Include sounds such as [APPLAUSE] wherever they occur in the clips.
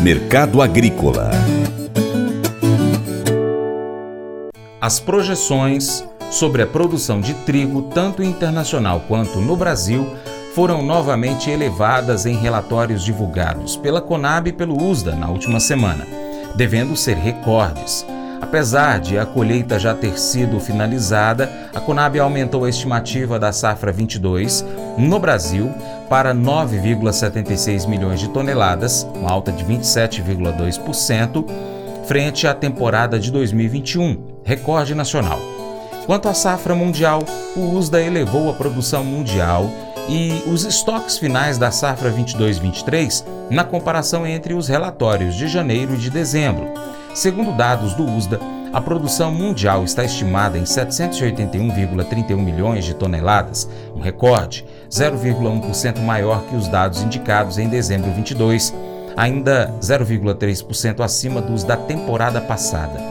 Mercado Agrícola As projeções sobre a produção de trigo, tanto internacional quanto no Brasil, foram novamente elevadas em relatórios divulgados pela Conab e pelo USDA na última semana, devendo ser recordes. Apesar de a colheita já ter sido finalizada, a Conab aumentou a estimativa da safra 22 no Brasil para 9,76 milhões de toneladas, uma alta de 27,2%, frente à temporada de 2021, recorde nacional. Quanto à safra mundial, o USDA elevou a produção mundial e os estoques finais da safra 22-23 na comparação entre os relatórios de janeiro e de dezembro. Segundo dados do USDA, a produção mundial está estimada em 781,31 milhões de toneladas, um recorde, 0,1% maior que os dados indicados em dezembro 22, ainda 0,3% acima dos da temporada passada.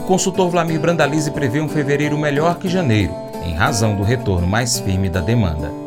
O consultor Vlamir Brandalize prevê um fevereiro melhor que janeiro, em razão do retorno mais firme da demanda.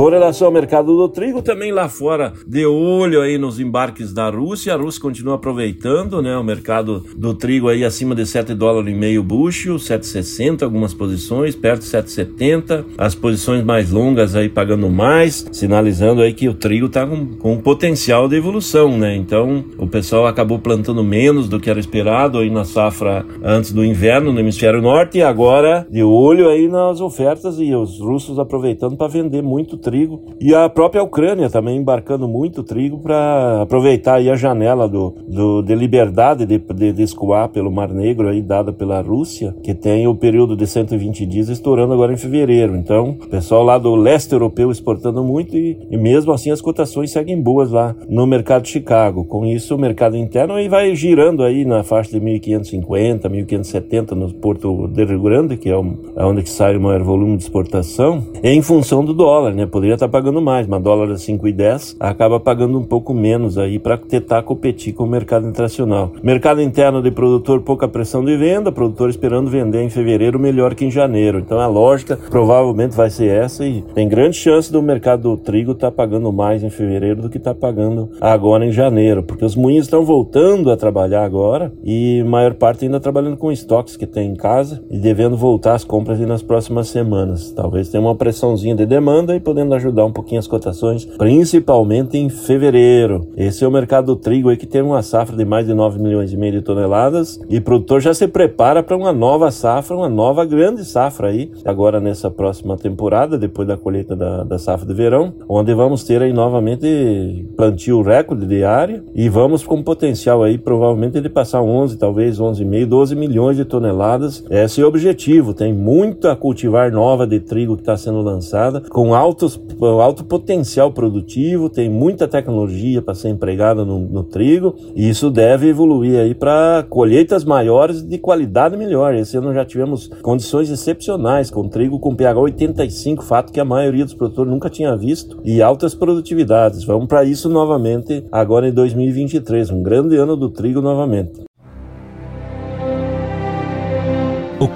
Com relação ao mercado do trigo, também lá fora, de olho aí nos embarques da Rússia, a Rússia continua aproveitando, né, o mercado do trigo aí acima de 7 dólares e meio bushel, 7,60 algumas posições, perto de 7,70, as posições mais longas aí pagando mais, sinalizando aí que o trigo está com, com potencial de evolução, né, então o pessoal acabou plantando menos do que era esperado aí na safra antes do inverno no hemisfério norte. E agora de olho aí nas ofertas e os russos aproveitando para vender muito trigo trigo e a própria Ucrânia também embarcando muito trigo para aproveitar aí a janela do, do de liberdade de, de, de, escoar pelo Mar Negro aí dada pela Rússia, que tem o período de 120 dias estourando agora em fevereiro. Então, o pessoal lá do leste europeu exportando muito e, e mesmo assim as cotações seguem boas lá no mercado de Chicago. Com isso, o mercado interno aí vai girando aí na faixa de 1.550, 1.570 no Porto de Rio Grande, que é, é onde que sai o maior volume de exportação, em função do dólar, né? Poderia estar tá pagando mais, mas dólar a 5,10 acaba pagando um pouco menos aí para tentar competir com o mercado internacional. Mercado interno de produtor, pouca pressão de venda, produtor esperando vender em fevereiro melhor que em janeiro. Então a lógica provavelmente vai ser essa e tem grande chance do mercado do trigo estar tá pagando mais em fevereiro do que está pagando agora em janeiro, porque os moinhos estão voltando a trabalhar agora e maior parte ainda trabalhando com estoques que tem em casa e devendo voltar as compras nas próximas semanas. Talvez tenha uma pressãozinha de demanda e podendo ajudar um pouquinho as cotações, principalmente em fevereiro. Esse é o mercado do trigo aí que tem uma safra de mais de 9 milhões e meio de toneladas e o produtor já se prepara para uma nova safra, uma nova grande safra aí, agora nessa próxima temporada, depois da colheita da, da safra de verão, onde vamos ter aí novamente plantio recorde de área e vamos com potencial aí provavelmente de passar 11, talvez 11,5, 12 milhões de toneladas. Esse é o objetivo. Tem muita cultivar nova de trigo que está sendo lançada com alto potencial produtivo, tem muita tecnologia para ser empregada no, no, trigo, e isso deve evoluir aí para colheitas maiores de qualidade melhor. Esse ano já tivemos condições excepcionais com trigo com pH 85, fato que a maioria dos produtores nunca tinha visto, e altas produtividades. Vamos para isso novamente agora em 2023, um grande ano do trigo novamente.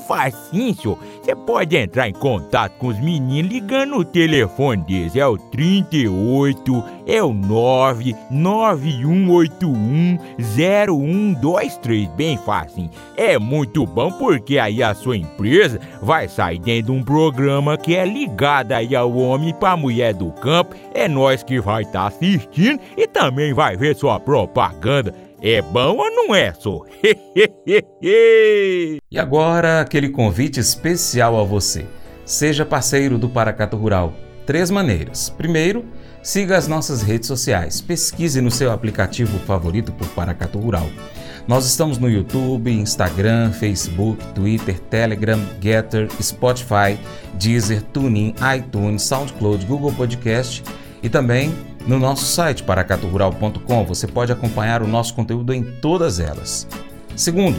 facinho, senhor. Você pode entrar em contato com os meninos ligando no telefone deles, é o 38, é o 99181 0123, bem fácil. É muito bom porque aí a sua empresa vai sair dentro de um programa que é ligado aí ao homem para mulher do campo. É nós que vai estar tá assistindo e também vai ver sua propaganda. É bom ou não é, só? [LAUGHS] e agora aquele convite especial a você. Seja parceiro do Paracato Rural. Três maneiras. Primeiro, siga as nossas redes sociais. Pesquise no seu aplicativo favorito por Paracato Rural. Nós estamos no YouTube, Instagram, Facebook, Twitter, Telegram, Getter, Spotify, Deezer, TuneIn, iTunes, SoundCloud, Google Podcast e também no nosso site paracaturural.com você pode acompanhar o nosso conteúdo em todas elas. Segundo,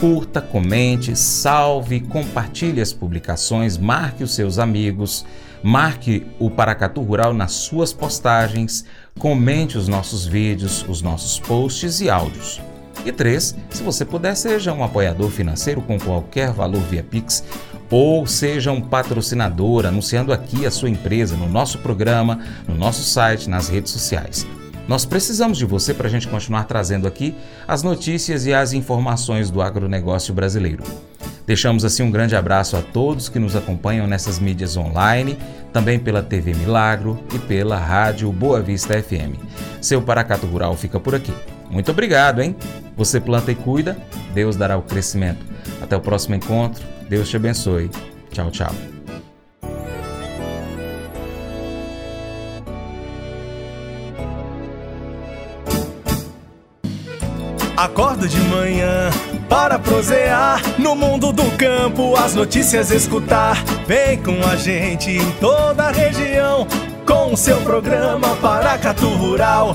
curta, comente, salve, compartilhe as publicações, marque os seus amigos, marque o Paracatu Rural nas suas postagens, comente os nossos vídeos, os nossos posts e áudios. E três, se você puder, seja um apoiador financeiro com qualquer valor via Pix ou seja um patrocinador anunciando aqui a sua empresa no nosso programa, no nosso site, nas redes sociais. Nós precisamos de você para a gente continuar trazendo aqui as notícias e as informações do agronegócio brasileiro. Deixamos assim um grande abraço a todos que nos acompanham nessas mídias online, também pela TV Milagro e pela Rádio Boa Vista FM. Seu Paracato Rural fica por aqui. Muito obrigado, hein? Você planta e cuida, Deus dará o crescimento. Até o próximo encontro. Deus te abençoe. Tchau, tchau. Acordo de manhã para prosear no mundo do campo, as notícias escutar. Vem com a gente em toda a região com o seu programa Paracatu Rural.